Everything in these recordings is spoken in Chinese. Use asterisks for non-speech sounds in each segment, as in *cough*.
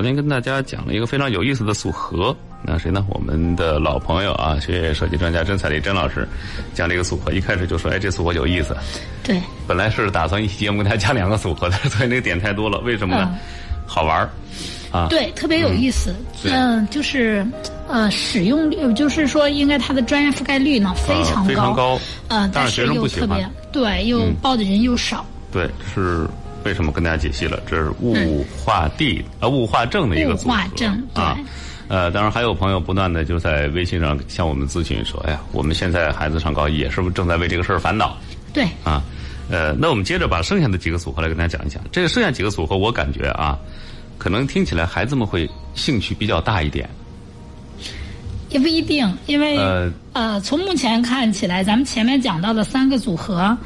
昨天跟大家讲了一个非常有意思的组合，那谁呢？我们的老朋友啊，学业设计专家甄彩丽甄老师讲这个组合，一开始就说：“哎，这组合有意思。”对，本来是打算一期节目跟大家讲两个组合的，所以那个点太多了。为什么呢？好玩儿啊！对，特别有意思。嗯，就是呃，使用率，就是说，应该它的专业覆盖率呢非常高，非常高。嗯，但是又特别对，又报的人又少。对，是。为什么跟大家解析了？这是物化地啊，物化症的一个组合啊。呃，当然还有朋友不断的就在微信上向我们咨询说：“哎呀，我们现在孩子上高一，也是不是正在为这个事儿烦恼？”对啊，呃，那我们接着把剩下的几个组合来跟大家讲一讲。这个剩下几个组合，我感觉啊，可能听起来孩子们会兴趣比较大一点。也不一定，因为呃，从目前看起来，咱们前面讲到的三个组合。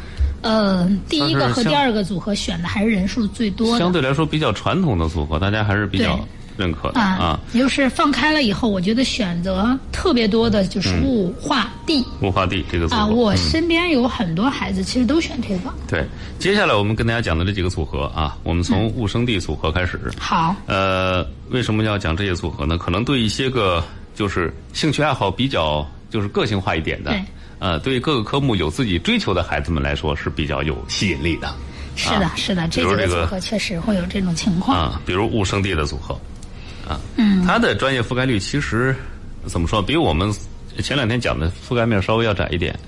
呃，第一个和第二个组合选的还是人数最多的，相对来说比较传统的组合，大家还是比较认可的啊。就是放开了以后，我觉得选择特别多的就是物化地。物化地这个组合啊，我身边有很多孩子其实都选这个。对，接下来我们跟大家讲的这几个组合啊，我们从物生地组合开始。好。呃，为什么要讲这些组合呢？可能对一些个就是兴趣爱好比较就是个性化一点的。呃，对各个科目有自己追求的孩子们来说是比较有吸引力的。是的，是的，这几个组合确实会有这种情况。啊，比如物生地的组合，啊，嗯，它的专业覆盖率其实怎么说，比我们前两天讲的覆盖面稍微要窄一点。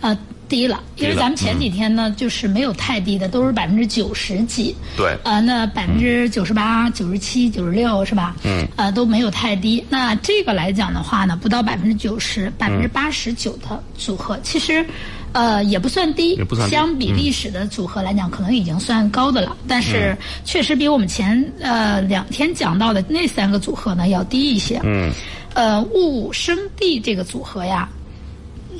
啊。低了，因为咱们前几天呢，就是没有太低的，都是百分之九十几。对。呃，那百分之九十八、九十七、九十六是吧？嗯。呃，都没有太低。那这个来讲的话呢，不到百分之九十，百分之八十九的组合，其实，呃，也不算低。也不算低。相比历史的组合来讲，可能已经算高的了。但是，确实比我们前呃两天讲到的那三个组合呢要低一些。嗯。呃，物生地这个组合呀。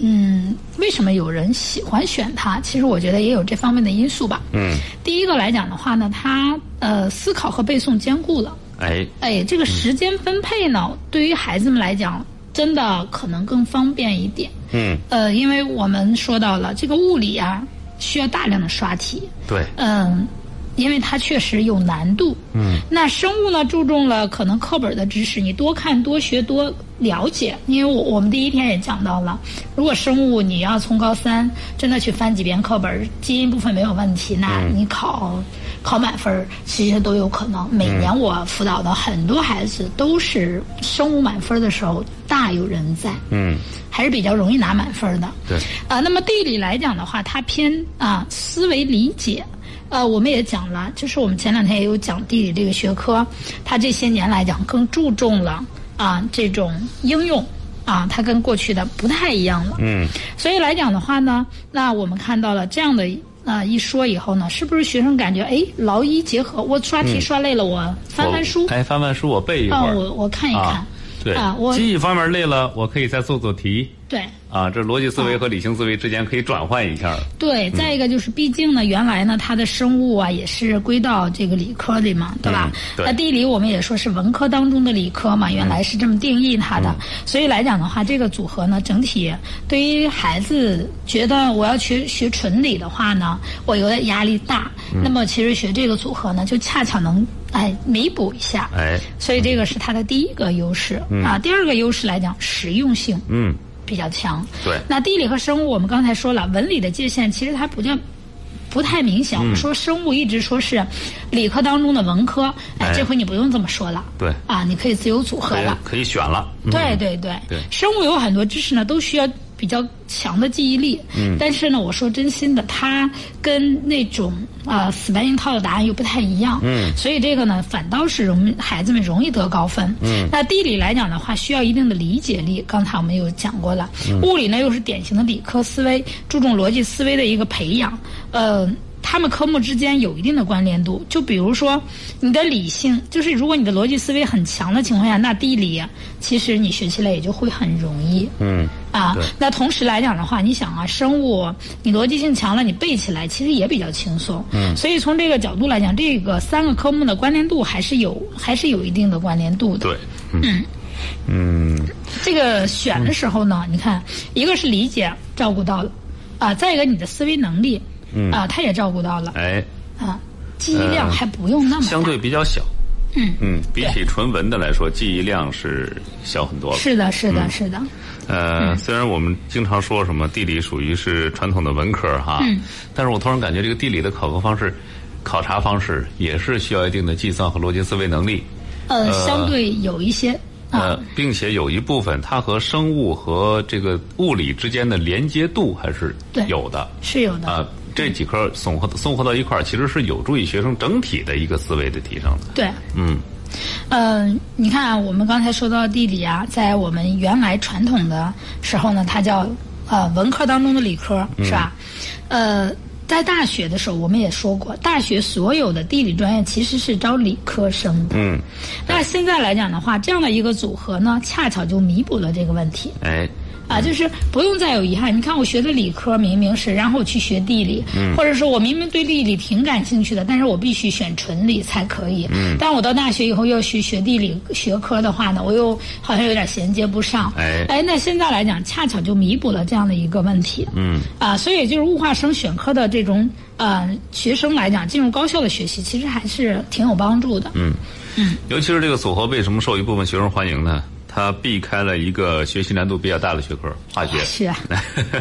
嗯，为什么有人喜欢选它？其实我觉得也有这方面的因素吧。嗯，第一个来讲的话呢，它呃思考和背诵兼顾了。哎哎，这个时间分配呢，对于孩子们来讲，真的可能更方便一点。嗯，呃，因为我们说到了这个物理啊，需要大量的刷题。对，嗯。因为它确实有难度，嗯，那生物呢注重了可能课本的知识，你多看多学多了解。因为我我们第一天也讲到了，如果生物你要从高三真的去翻几遍课本，基因部分没有问题，那你考考满分其实都有可能。每年我辅导的很多孩子都是生物满分的时候大有人在，嗯，还是比较容易拿满分的。对，呃，那么地理来讲的话，它偏啊思维理解。呃，我们也讲了，就是我们前两天也有讲地理这个学科，它这些年来讲更注重了啊这种应用啊，它跟过去的不太一样了。嗯，所以来讲的话呢，那我们看到了这样的啊一说以后呢，是不是学生感觉哎劳逸结合？我刷题刷累了，我翻翻书，哎翻翻书我背一会儿，我我看一看，对啊，我记忆方面累了，我可以再做做题。对。啊，这逻辑思维和理性思维之间可以转换一下。对，再一个就是，毕竟呢，原来呢，它的生物啊也是归到这个理科里嘛，对吧？对。那地理我们也说是文科当中的理科嘛，原来是这么定义它的。所以来讲的话，这个组合呢，整体对于孩子觉得我要学学纯理的话呢，我有点压力大。那么其实学这个组合呢，就恰巧能哎弥补一下。哎。所以这个是它的第一个优势啊。第二个优势来讲，实用性。嗯。比较强，对。那地理和生物，我们刚才说了，文理的界限其实它不叫不太明显。我们说生物一直说是理科当中的文科，哎，这回你不用这么说了。对。啊，你可以自由组合了，可以选了。对对对。对。生物有很多知识呢，都需要。比较强的记忆力，嗯，但是呢，我说真心的，它跟那种啊死搬硬套的答案又不太一样，嗯，所以这个呢，反倒是容孩子们容易得高分，嗯，那地理来讲的话，需要一定的理解力，刚才我们有讲过了，物理呢又是典型的理科思维，注重逻辑思维的一个培养，呃。他们科目之间有一定的关联度，就比如说，你的理性，就是如果你的逻辑思维很强的情况下，那地理其实你学起来也就会很容易。嗯。啊，那同时来讲的话，你想啊，生物你逻辑性强了，你背起来其实也比较轻松。嗯。所以从这个角度来讲，这个三个科目的关联度还是有，还是有一定的关联度的。对。嗯。嗯。这个选的时候呢，你看，一个是理解照顾到了，啊，再一个你的思维能力。嗯。啊，他也照顾到了，哎，啊，记忆量还不用那么相对比较小，嗯。嗯，比起纯文的来说，记忆量是小很多了。是的，是的，是的。呃，虽然我们经常说什么地理属于是传统的文科哈，嗯，但是我突然感觉这个地理的考核方式、考察方式也是需要一定的计算和逻辑思维能力。呃，相对有一些。呃，并且有一部分它和生物和这个物理之间的连接度还是有的，是有的。啊。这几科综合综合到一块儿，其实是有助于学生整体的一个思维的提升的。对，嗯，呃，你看啊，我们刚才说到地理啊，在我们原来传统的时候呢，它叫呃文科当中的理科，是吧？呃。在大学的时候，我们也说过，大学所有的地理专业其实是招理科生的。嗯，那现在来讲的话，这样的一个组合呢，恰巧就弥补了这个问题。哎。啊，就是不用再有遗憾。你看，我学的理科明明是，然后我去学地理，或者说我明明对地理挺感兴趣的，但是我必须选纯理才可以。但我到大学以后又学学地理学科的话呢，我又好像有点衔接不上。哎，哎，那现在来讲，恰巧就弥补了这样的一个问题。嗯，啊，所以就是物化生选科的这种呃学生来讲，进入高校的学习，其实还是挺有帮助的。嗯嗯，尤其是这个组合为什么受一部分学生欢迎呢？它避开了一个学习难度比较大的学科——化学。是啊，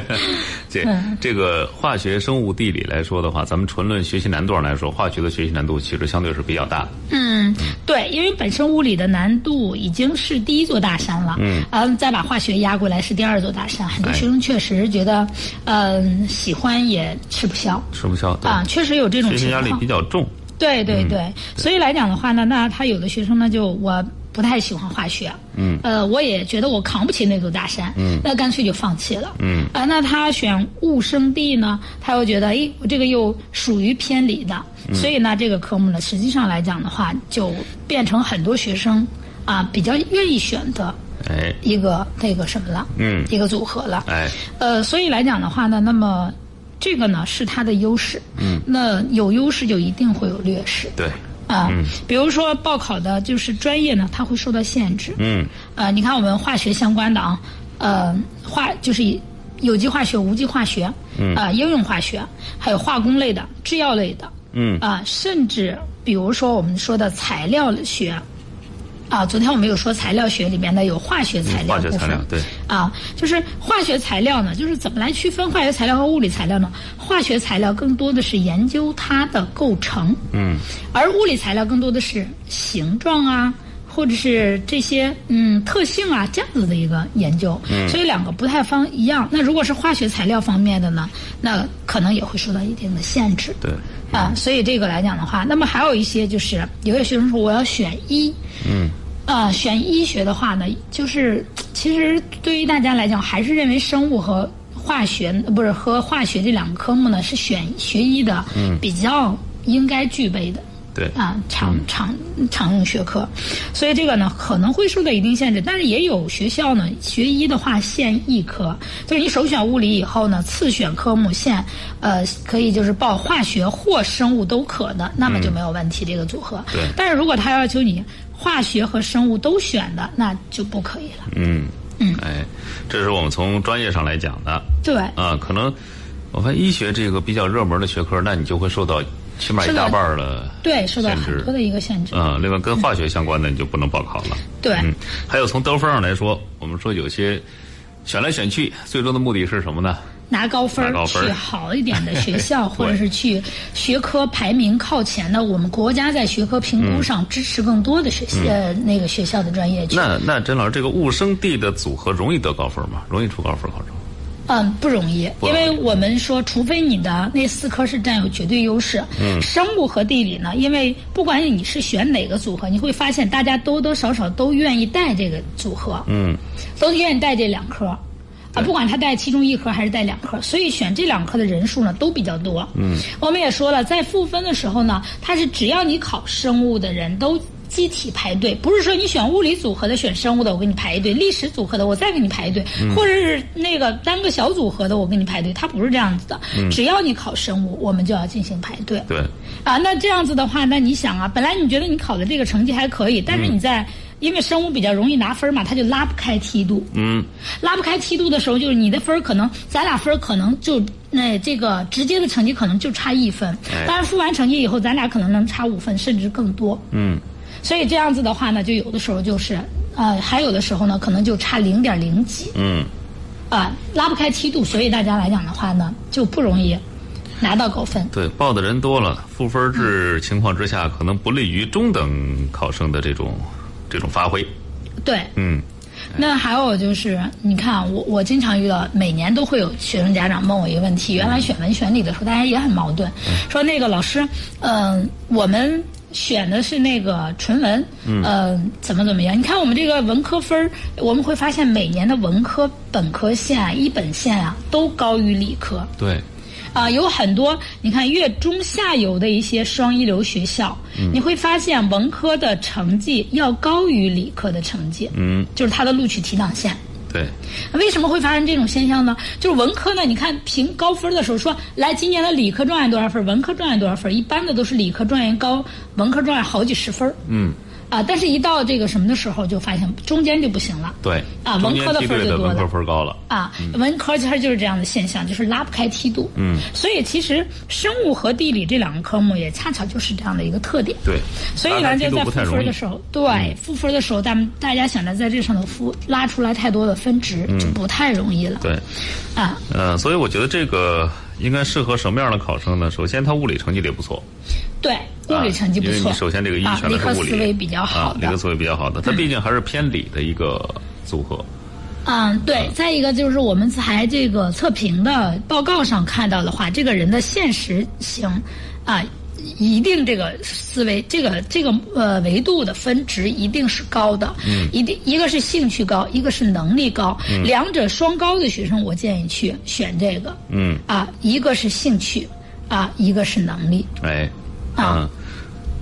*laughs* 这这个化学、生物、地理来说的话，咱们纯论学习难度上来说，化学的学习难度其实相对是比较大的。嗯，对，因为本身物理的难度已经是第一座大山了。嗯，嗯，再把化学压过来是第二座大山。很多学生确实觉得，嗯，喜欢也吃不消。吃不消啊，确实有这种学习压力比较重。对对对，所以来讲的话呢，那他有的学生呢，就我。不太喜欢化学，嗯，呃，我也觉得我扛不起那座大山，嗯，那干脆就放弃了，嗯，啊，那他选物生地呢，他又觉得，哎，我这个又属于偏理的，所以呢，这个科目呢，实际上来讲的话，就变成很多学生啊比较愿意选的，哎，一个那个什么了，嗯，一个组合了，哎，呃，所以来讲的话呢，那么这个呢是它的优势，嗯，那有优势就一定会有劣势，对。啊，比如说报考的就是专业呢，它会受到限制。嗯，呃，你看我们化学相关的啊，呃，化就是有机化学、无机化学，嗯，啊，应用化学，还有化工类的、制药类的，嗯，啊，甚至比如说我们说的材料学。啊，昨天我们有说材料学里面呢有化学材料部分，对，啊，就是化学材料呢，就是怎么来区分化学材料和物理材料呢？化学材料更多的是研究它的构成，嗯，而物理材料更多的是形状啊，或者是这些嗯特性啊这样子的一个研究，嗯，所以两个不太方一样。那如果是化学材料方面的呢，那可能也会受到一定的限制，对，啊，所以这个来讲的话，那么还有一些就是有些学生说我要选一，嗯。啊，选医学的话呢，就是其实对于大家来讲，还是认为生物和化学不是和化学这两个科目呢，是选学医的比较应该具备的。对啊，常常常用学科，所以这个呢可能会受到一定限制，但是也有学校呢学医的话限一科，就是你首选物理以后呢，次选科目限呃可以就是报化学或生物都可的，那么就没有问题这个组合。对，但是如果他要求你。化学和生物都选的，那就不可以了。嗯嗯，哎，这是我们从专业上来讲的。对啊，可能我发现医学这个比较热门的学科，那你就会受到起码一大半的对受到很多的一个限制。嗯，另外跟化学相关的你就不能报考了。对，还有从得分上来说，我们说有些选来选去，最终的目的是什么呢？拿高分去好一点的学校，*laughs* 或者是去学科排名靠前的，我们国家在学科评估上支持更多的学校呃那个学校的专业。那那甄老师，这个物生地的组合容易得高分吗？容易出高分考生？嗯，不容易，因为我们说，除非你的那四科是占有绝对优势。嗯。生物和地理呢，因为不管你是选哪个组合，你会发现大家多多少少都愿意带这个组合。嗯。都愿意带这两科。啊，不管他带其中一科还是带两科，所以选这两科的人数呢都比较多。嗯，我们也说了，在赋分的时候呢，它是只要你考生物的人都集体排队，不是说你选物理组合的、选生物的我给你排一队，历史组合的我再给你排队，或者是那个单个小组合的我给你排队，它不是这样子的。只要你考生物，我们就要进行排队。对。啊，那这样子的话，那你想啊，本来你觉得你考的这个成绩还可以，但是你在。因为生物比较容易拿分嘛，他就拉不开梯度。嗯，拉不开梯度的时候，就是你的分可能，咱俩分可能就那这个直接的成绩可能就差一分。当然，复完成绩以后，咱俩可能能差五分甚至更多。嗯，所以这样子的话呢，就有的时候就是呃，还有的时候呢，可能就差零点零几。嗯。啊，拉不开梯度，所以大家来讲的话呢，就不容易拿到高分。对，报的人多了，赋分制情况之下，可能不利于中等考生的这种这种发挥。对。嗯。那还有就是，你看，我我经常遇到，每年都会有学生家长问我一个问题：原来选文选理的时候，大家也很矛盾，说那个老师，嗯，我们选的是那个纯文，嗯，怎么怎么样？你看我们这个文科分我们会发现每年的文科本科线啊、一本线啊，都高于理科。对。啊，有很多你看越中下游的一些双一流学校，你会发现文科的成绩要高于理科的成绩，嗯，就是它的录取提档线。对，为什么会发生这种现象呢？就是文科呢，你看评高分的时候说，来今年的理科状元多少分，文科状元多少分，一般的都是理科状元高，文科状元好几十分。嗯。啊，但是，一到这个什么的时候，就发现中间就不行了。对，啊，文科的分就多了。文科分高了。啊，文科其实就是这样的现象，就是拉不开梯度。嗯。所以，其实生物和地理这两个科目也恰巧就是这样的一个特点。对。所以呢，就在赋分的时候，对赋分的时候，咱们大家想着在这上头赋拉出来太多的分值，就不太容易了。对。啊。呃，所以我觉得这个应该适合什么样的考生呢？首先，他物理成绩得不错。对，物理成绩不错。因为你首先这个一选的是物理，理科思维比较好的，理科思维比较好的，他毕竟还是偏理的一个组合。嗯，对。再一个就是我们才这个测评的报告上看到的话，这个人的现实型啊，一定这个思维，这个这个呃维度的分值一定是高的。嗯。一定一个是兴趣高，一个是能力高，两者双高的学生，我建议去选这个。嗯。啊，一个是兴趣，啊，一个是能力。哎。啊，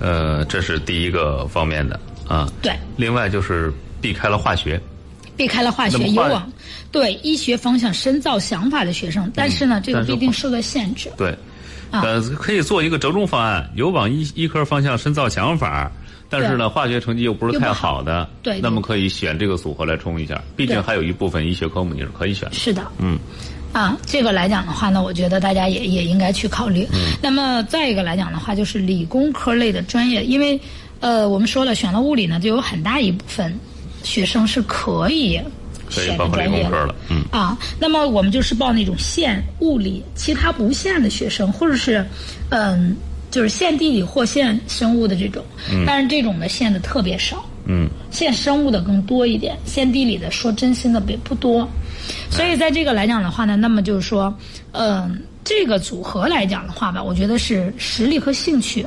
呃，这是第一个方面的啊。对。另外就是避开了化学，避开了化学，有往对医学方向深造想法的学生，但是呢，这个必定受到限制。对，呃，可以做一个折中方案，有往医医科方向深造想法，但是呢，化学成绩又不是太好的，对，那么可以选这个组合来冲一下。毕竟还有一部分医学科目你是可以选的。是的。嗯。啊，这个来讲的话呢，我觉得大家也也应该去考虑。嗯。那么再一个来讲的话，就是理工科类的专业，因为，呃，我们说了，选了物理呢，就有很大一部分学生是可以选的专业了。嗯。啊，那么我们就是报那种县物理，其他不限的学生，或者是，嗯，就是限地理或限生物的这种。嗯。但是这种的限的特别少。嗯。限生物的更多一点，限地理的说真心的也不多。所以在这个来讲的话呢，那么就是说，嗯，这个组合来讲的话吧，我觉得是实力和兴趣，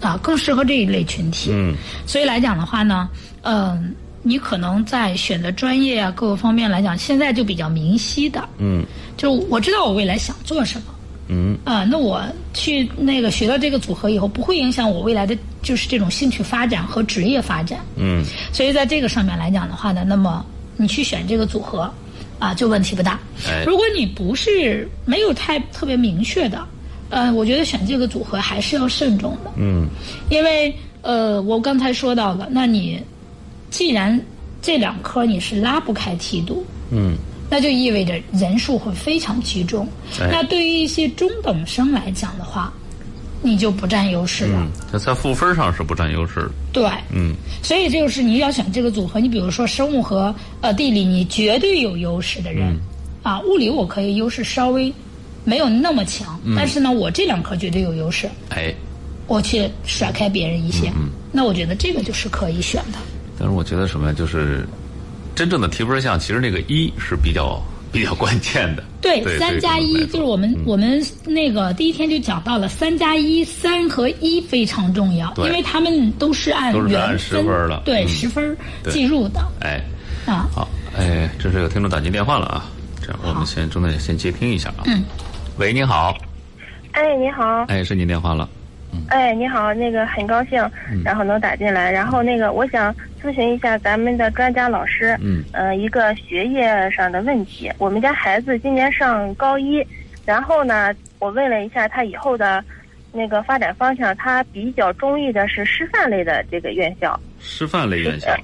啊，更适合这一类群体。嗯。所以来讲的话呢，嗯，你可能在选择专业啊各个方面来讲，现在就比较明晰的。嗯。就我知道我未来想做什么。嗯。啊，那我去那个学到这个组合以后，不会影响我未来的就是这种兴趣发展和职业发展。嗯。所以在这个上面来讲的话呢，那么你去选这个组合。啊，就问题不大。如果你不是没有太特别明确的，呃，我觉得选这个组合还是要慎重的。嗯，因为呃，我刚才说到了，那你既然这两科你是拉不开梯度，嗯，那就意味着人数会非常集中。那对于一些中等生来讲的话。你就不占优势了。他在赋分上是不占优势。对，嗯，所以这就是你要选这个组合，你比如说生物和呃地理，你绝对有优势的人，啊，物理我可以优势稍微没有那么强，但是呢，我这两科绝对有优势。哎，我去甩开别人一些，嗯那我觉得这个就是可以选的。但是我觉得什么，就是真正的提分项，其实那个一是比较。比较关键的，对三加一就是我们我们那个第一天就讲到了三加一三和一非常重要，因为他们都是按原分了，对十分计入的。哎，啊好，哎，这是有听众打进电话了啊，这样我们先中间先接听一下啊。嗯，喂，你好。哎，你好。哎，是您电话了。哎，你好，那个很高兴，然后能打进来，然后那个我想咨询一下咱们的专家老师，嗯，呃，一个学业上的问题。我们家孩子今年上高一，然后呢，我问了一下他以后的，那个发展方向，他比较中意的是师范类的这个院校。师范类院校。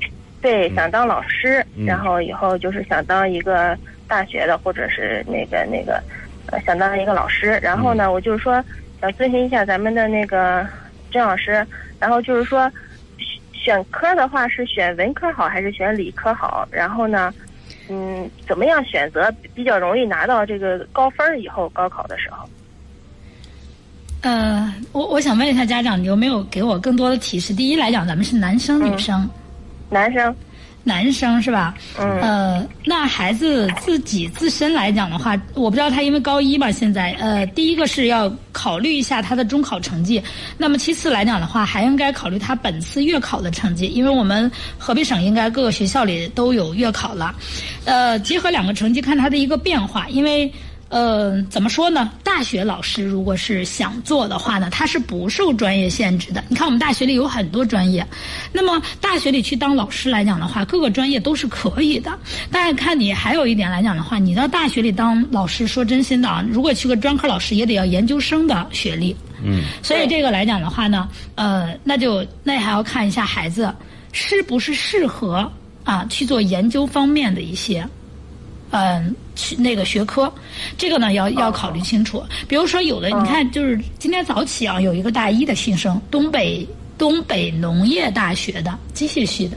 对，想当老师，然后以后就是想当一个大学的，或者是那个那个，呃，想当一个老师。然后呢，我就是说。想咨询一下咱们的那个郑老师，然后就是说，选科的话是选文科好还是选理科好？然后呢，嗯，怎么样选择比较容易拿到这个高分？以后高考的时候？呃，我我想问一下家长，你有没有给我更多的提示？第一来讲，咱们是男生女生？男生。男生是吧？嗯。呃，那孩子自己自身来讲的话，我不知道他因为高一嘛，现在呃，第一个是要考虑一下他的中考成绩。那么其次来讲的话，还应该考虑他本次月考的成绩，因为我们河北省应该各个学校里都有月考了。呃，结合两个成绩看他的一个变化，因为。呃，怎么说呢？大学老师如果是想做的话呢，他是不受专业限制的。你看我们大学里有很多专业，那么大学里去当老师来讲的话，各个专业都是可以的。但是看你还有一点来讲的话，你到大学里当老师，说真心的啊，如果去个专科老师，也得要研究生的学历。嗯。所以这个来讲的话呢，呃，那就那还要看一下孩子是不是适合啊去做研究方面的一些。嗯，去那个学科，这个呢要要考虑清楚。比如说，有的你看，就是今天早起啊，有一个大一的新生，东北东北农业大学的机械系的，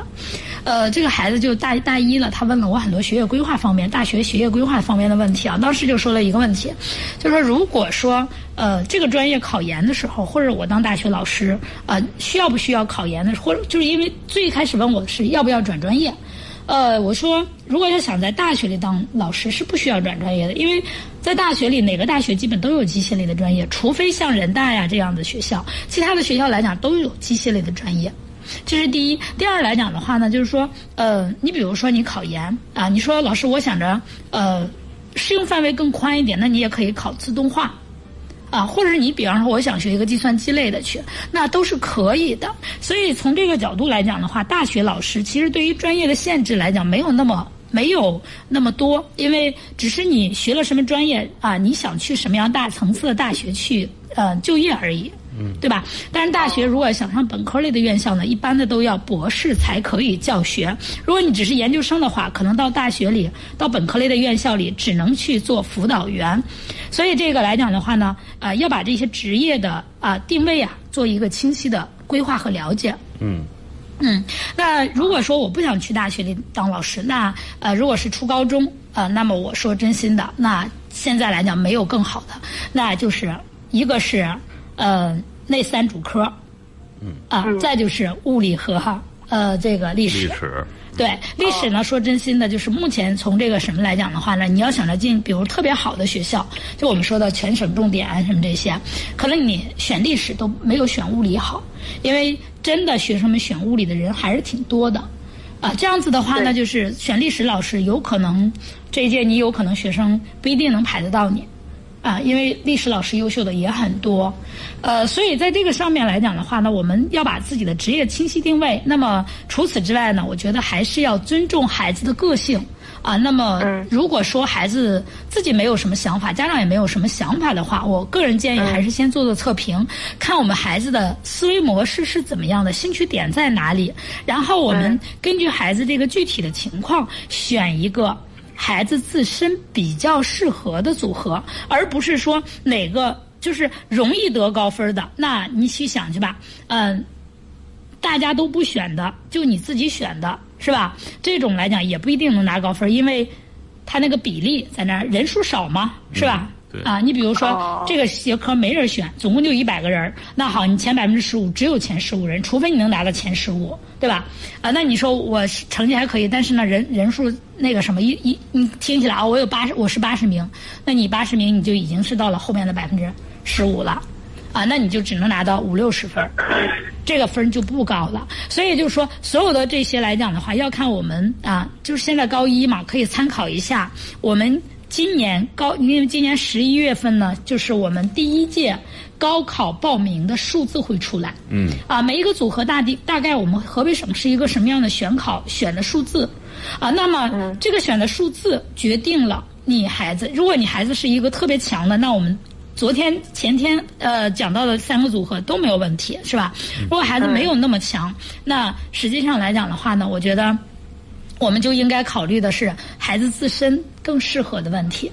呃，这个孩子就大大一了，他问了我很多学业规划方面、大学学业规划方面的问题啊。当时就说了一个问题，就说如果说呃这个专业考研的时候，或者我当大学老师啊，需要不需要考研的，或者就是因为最开始问我是要不要转专业。呃，我说，如果要想在大学里当老师，是不需要转专业的，因为在大学里，哪个大学基本都有机械类的专业，除非像人大呀这样的学校，其他的学校来讲都有机械类的专业，这是第一。第二来讲的话呢，就是说，呃，你比如说你考研啊，你说老师，我想着，呃，适用范围更宽一点，那你也可以考自动化。啊，或者是你比方说，我想学一个计算机类的去，那都是可以的。所以从这个角度来讲的话，大学老师其实对于专业的限制来讲没有那么没有那么多，因为只是你学了什么专业啊，你想去什么样大层次的大学去呃就业而已。嗯，对吧？但是大学如果想上本科类的院校呢，一般的都要博士才可以教学。如果你只是研究生的话，可能到大学里、到本科类的院校里，只能去做辅导员。所以这个来讲的话呢，呃，要把这些职业的啊定位啊，做一个清晰的规划和了解。嗯，嗯，那如果说我不想去大学里当老师，那呃，如果是初高中呃，那么我说真心的，那现在来讲没有更好的，那就是一个是。呃，那三主科，嗯啊，再就是物理和哈呃这个历史。历史。对历史呢，说真心的，就是目前从这个什么来讲的话呢，你要想着进，比如特别好的学校，就我们说的全省重点啊什么这些，可能你选历史都没有选物理好，因为真的学生们选物理的人还是挺多的，啊，这样子的话呢，就是选历史老师有可能这一届你有可能学生不一定能排得到你。啊，因为历史老师优秀的也很多，呃，所以在这个上面来讲的话呢，我们要把自己的职业清晰定位。那么除此之外呢，我觉得还是要尊重孩子的个性啊。那么如果说孩子自己没有什么想法，家长也没有什么想法的话，我个人建议还是先做做测评，看我们孩子的思维模式是怎么样的，兴趣点在哪里，然后我们根据孩子这个具体的情况选一个。孩子自身比较适合的组合，而不是说哪个就是容易得高分的，那你去想去吧。嗯，大家都不选的，就你自己选的是吧？这种来讲也不一定能拿高分，因为他那个比例在那儿，人数少嘛，是吧？啊，你比如说这个学科没人选，总共就一百个人那好，你前百分之十五只有前十五人，除非你能拿到前十五，对吧？啊，那你说我成绩还可以，但是呢人人数那个什么一一你听起来啊，我有八十，我是八十名，那你八十名你就已经是到了后面的百分之十五了，啊，那你就只能拿到五六十分，这个分就不高了。所以就是说，所有的这些来讲的话，要看我们啊，就是现在高一嘛，可以参考一下我们。今年高，因为今年十一月份呢，就是我们第一届高考报名的数字会出来。嗯。啊，每一个组合大地大概我们河北省是一个什么样的选考选的数字，啊，那么这个选的数字决定了你孩子，如果你孩子是一个特别强的，那我们昨天前天呃讲到的三个组合都没有问题，是吧？如果孩子没有那么强，那实际上来讲的话呢，我觉得。我们就应该考虑的是孩子自身更适合的问题，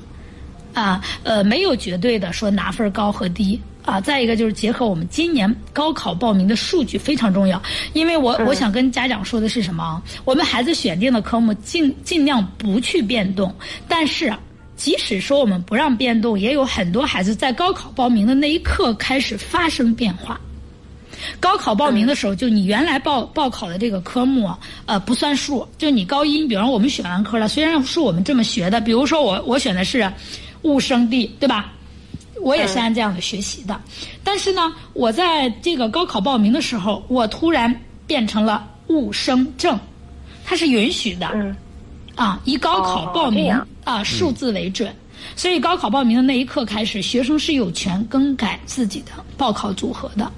啊，呃，没有绝对的说拿分高和低，啊，再一个就是结合我们今年高考报名的数据非常重要，因为我我想跟家长说的是什么？我们孩子选定的科目尽尽量不去变动，但是即使说我们不让变动，也有很多孩子在高考报名的那一刻开始发生变化。高考报名的时候，就你原来报报考的这个科目，呃，不算数。就你高一，比方说我们选完科了，虽然是我们这么学的，比如说我我选的是物生地，对吧？我也是按这样的学习的，但是呢，我在这个高考报名的时候，我突然变成了物生政，它是允许的，啊，以高考报名啊数字为准，所以高考报名的那一刻开始，学生是有权更改自己的报考组合的。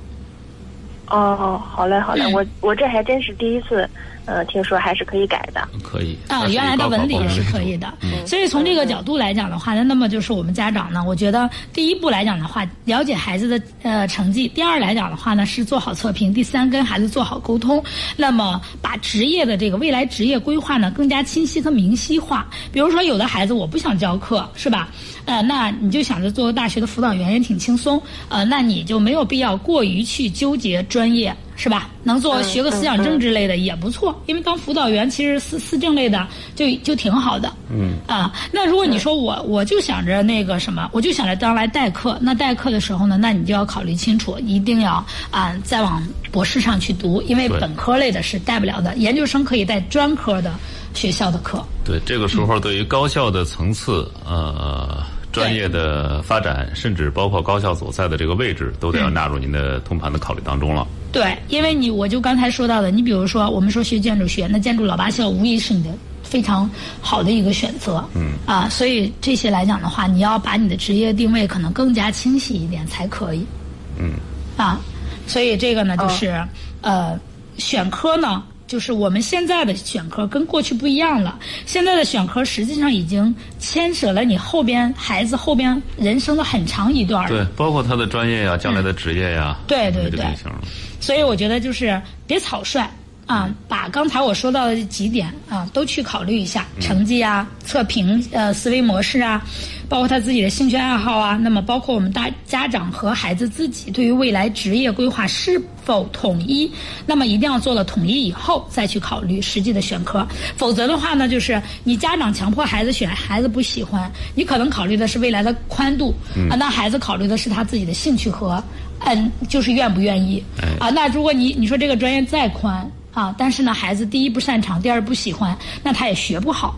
哦，好嘞，好嘞，我我这还真是第一次。呃，听说还是可以改的，可以啊，原来的文理也是可以的，所以从这个角度来讲的话呢，那么就是我们家长呢，我觉得第一步来讲的话，了解孩子的呃成绩；第二来讲的话呢，是做好测评；第三，跟孩子做好沟通。那么把职业的这个未来职业规划呢更加清晰和明晰化。比如说，有的孩子我不想教课，是吧？呃，那你就想着做个大学的辅导员也挺轻松，呃，那你就没有必要过于去纠结专业。是吧？能做学个思想政治类的也不错，因为当辅导员其实思思政类的就就挺好的。嗯啊，那如果你说我我就想着那个什么，我就想着将来代课，那代课的时候呢，那你就要考虑清楚，一定要啊再往博士上去读，因为本科类的是带不了的，研究生可以带专科的学校的课。对，这个时候对于高校的层次，呃。专业的发展，甚至包括高校所在的这个位置，都得要纳入您的通盘的考虑当中了。对，因为你我就刚才说到的，你比如说我们说学建筑学，那建筑老八校无疑是你的非常好的一个选择。嗯。啊，所以这些来讲的话，你要把你的职业定位可能更加清晰一点才可以。嗯。啊，所以这个呢，就是呃，选科呢。就是我们现在的选科跟过去不一样了，现在的选科实际上已经牵扯了你后边孩子后边人生的很长一段对，包括他的专业呀，将来的职业呀。对对对。所以我觉得就是别草率。啊，把刚才我说到的几点啊，都去考虑一下，成绩啊、测评呃、思维模式啊，包括他自己的兴趣爱好啊，那么包括我们大家长和孩子自己对于未来职业规划是否统一，那么一定要做了统一以后再去考虑实际的选科，否则的话呢，就是你家长强迫孩子选，孩子不喜欢，你可能考虑的是未来的宽度，啊，那孩子考虑的是他自己的兴趣和嗯，就是愿不愿意，啊，那如果你你说这个专业再宽。啊，但是呢，孩子第一不擅长，第二不喜欢，那他也学不好。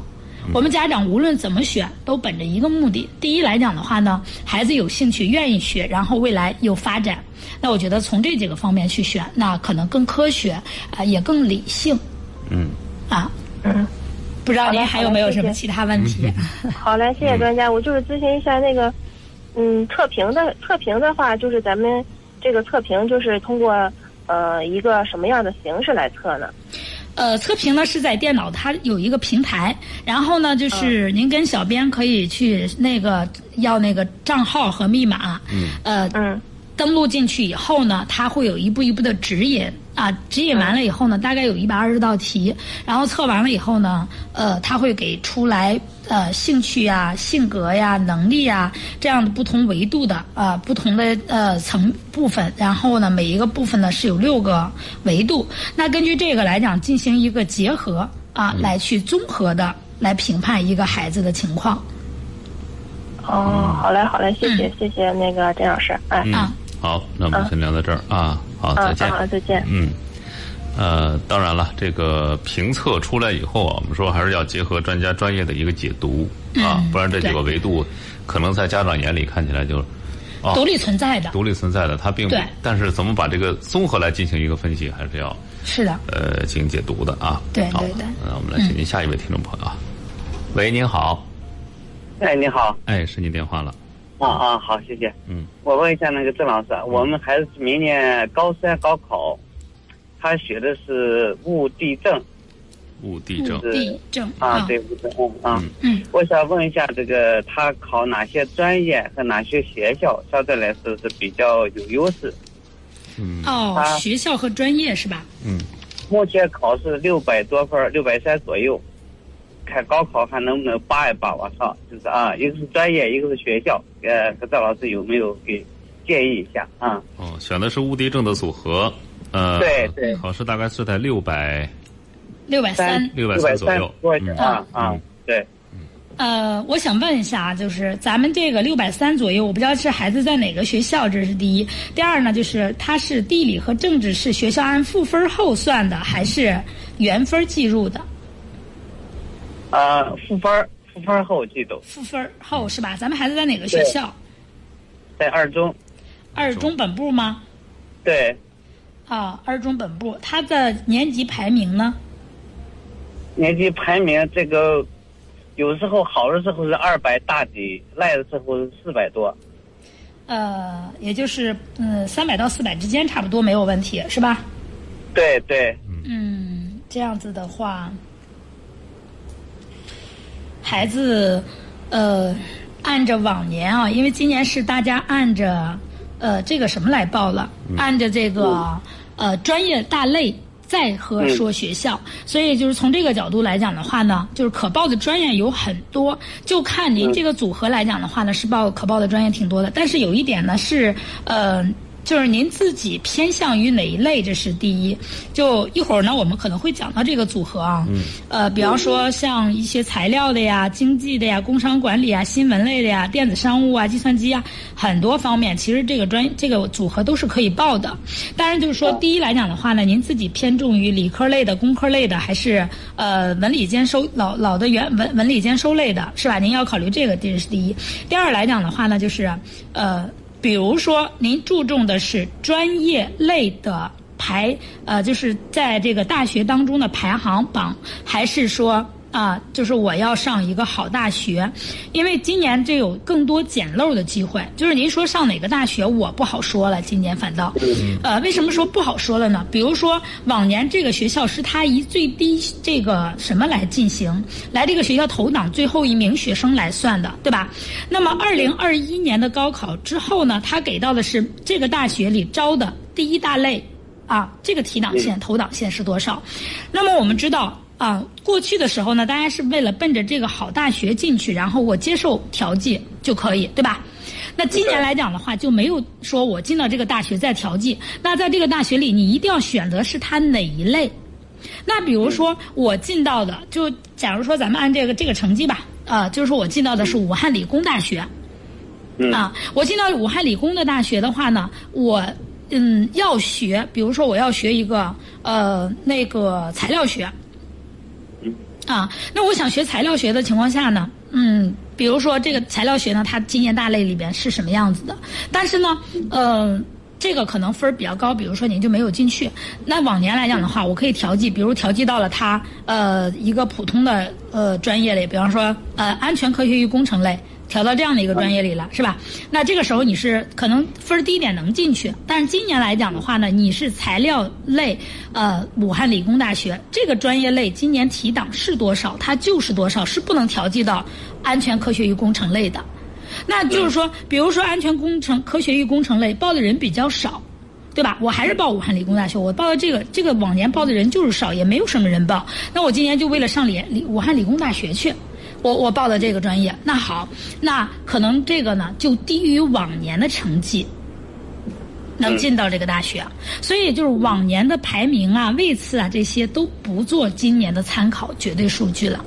我们家长无论怎么选，都本着一个目的：第一来讲的话呢，孩子有兴趣、愿意学，然后未来有发展。那我觉得从这几个方面去选，那可能更科学啊，也更理性。嗯。啊。嗯。不知道您还有没有什么其他问题？*laughs* 好嘞，谢谢专家。我就是咨询一下那个，嗯，测评的测评的话，就是咱们这个测评就是通过。呃，一个什么样的形式来测呢？呃，测评呢是在电脑，它有一个平台，然后呢，就是您跟小编可以去那个要那个账号和密码，嗯，呃，嗯，登录进去以后呢，它会有一步一步的指引。啊，指引完了以后呢，大概有一百二十道题，然后测完了以后呢，呃，它会给出来呃兴趣呀、性格呀、能力呀这样的不同维度的啊不同的呃层部分，然后呢每一个部分呢是有六个维度，那根据这个来讲进行一个结合啊，来去综合的来评判一个孩子的情况。哦，好嘞，好嘞，谢谢，谢谢那个郑老师，哎，嗯，好，那我们先聊到这儿啊。好，再见。好，再见。嗯，呃，当然了，这个评测出来以后啊，我们说还是要结合专家专业的一个解读啊，不然这几个维度可能在家长眼里看起来就独立存在的，独立存在的，它并不。但是怎么把这个综合来进行一个分析，还是要是的，呃，进行解读的啊。对对对。那我们来请您下一位听众朋友啊。喂，您好。哎，你好。哎，是您电话了。啊啊，好，谢谢。嗯，我问一下那个郑老师，我们孩子明年高三高考，他学的是物地政。物地政。地政啊，对，物地政。啊，嗯。我想问一下，这个他考哪些专业和哪些学校，相对来说是比较有优势？嗯。哦，学校和专业是吧？嗯。目前考试六百多分，六百三左右。看高考还能不能扒一扒往上，就是啊，一个是专业，一个是学校，呃，赵老师有没有给建议一下啊。哦，选的是物地政的组合，呃，对对，考试大概是在六百六百三六百三左右，啊啊，对。呃，我想问一下，就是咱们这个六百三左右，我不知道是孩子在哪个学校，这是第一。第二呢，就是他是地理和政治是学校按赋分后算的，还是原分计入的？呃，赋分赋分后记录。赋分后是吧？咱们孩子在哪个学校？在二中。二中本部吗？对。啊，二中本部，他的年级排名呢？年级排名这个。有时候好的时候是二百大几，赖的时候是四百多。呃，也就是嗯三百到四百之间差不多没有问题，是吧？对对。嗯，这样子的话，孩子呃按着往年啊，因为今年是大家按着呃这个什么来报了，按着这个呃专业大类。再和说学校，所以就是从这个角度来讲的话呢，就是可报的专业有很多，就看您这个组合来讲的话呢，是报可报的专业挺多的。但是有一点呢是，呃。就是您自己偏向于哪一类，这是第一。就一会儿呢，我们可能会讲到这个组合啊。嗯。呃，比方说像一些材料的呀、经济的呀、工商管理啊、新闻类的呀、电子商务啊、计算机啊，很多方面，其实这个专这个组合都是可以报的。当然，就是说第一来讲的话呢，您自己偏重于理科类的、工科类的，还是呃文理兼收老老的原文文理兼收类的，是吧？您要考虑这个，这是第一。第二来讲的话呢，就是呃。比如说，您注重的是专业类的排，呃，就是在这个大学当中的排行榜，还是说？啊，就是我要上一个好大学，因为今年这有更多捡漏的机会。就是您说上哪个大学，我不好说了。今年反倒，呃，为什么说不好说了呢？比如说往年这个学校是他以最低这个什么来进行，来这个学校投档最后一名学生来算的，对吧？那么二零二一年的高考之后呢，他给到的是这个大学里招的第一大类，啊，这个提档线、投档线是多少？那么我们知道。啊，过去的时候呢，大家是为了奔着这个好大学进去，然后我接受调剂就可以，对吧？那今年来讲的话，就没有说我进到这个大学再调剂。那在这个大学里，你一定要选择是它哪一类？那比如说我进到的，就假如说咱们按这个这个成绩吧，啊，就是说我进到的是武汉理工大学，啊，我进到武汉理工的大学的话呢，我嗯要学，比如说我要学一个呃那个材料学。啊，那我想学材料学的情况下呢，嗯，比如说这个材料学呢，它经验大类里边是什么样子的？但是呢，呃，这个可能分儿比较高，比如说您就没有进去。那往年来讲的话，我可以调剂，比如调剂到了它呃一个普通的呃专业类，比方说呃安全科学与工程类。调到这样的一个专业里了，是吧？那这个时候你是可能分低一点能进去，但是今年来讲的话呢，你是材料类，呃，武汉理工大学这个专业类今年提档是多少，它就是多少，是不能调剂到安全科学与工程类的。那就是说，比如说安全工程、科学与工程类报的人比较少，对吧？我还是报武汉理工大学，我报的这个这个往年报的人就是少，也没有什么人报。那我今年就为了上理理武汉理工大学去。我我报的这个专业，那好，那可能这个呢就低于往年的成绩，能进到这个大学，所以就是往年的排名啊、位次啊这些都不做今年的参考绝对数据了。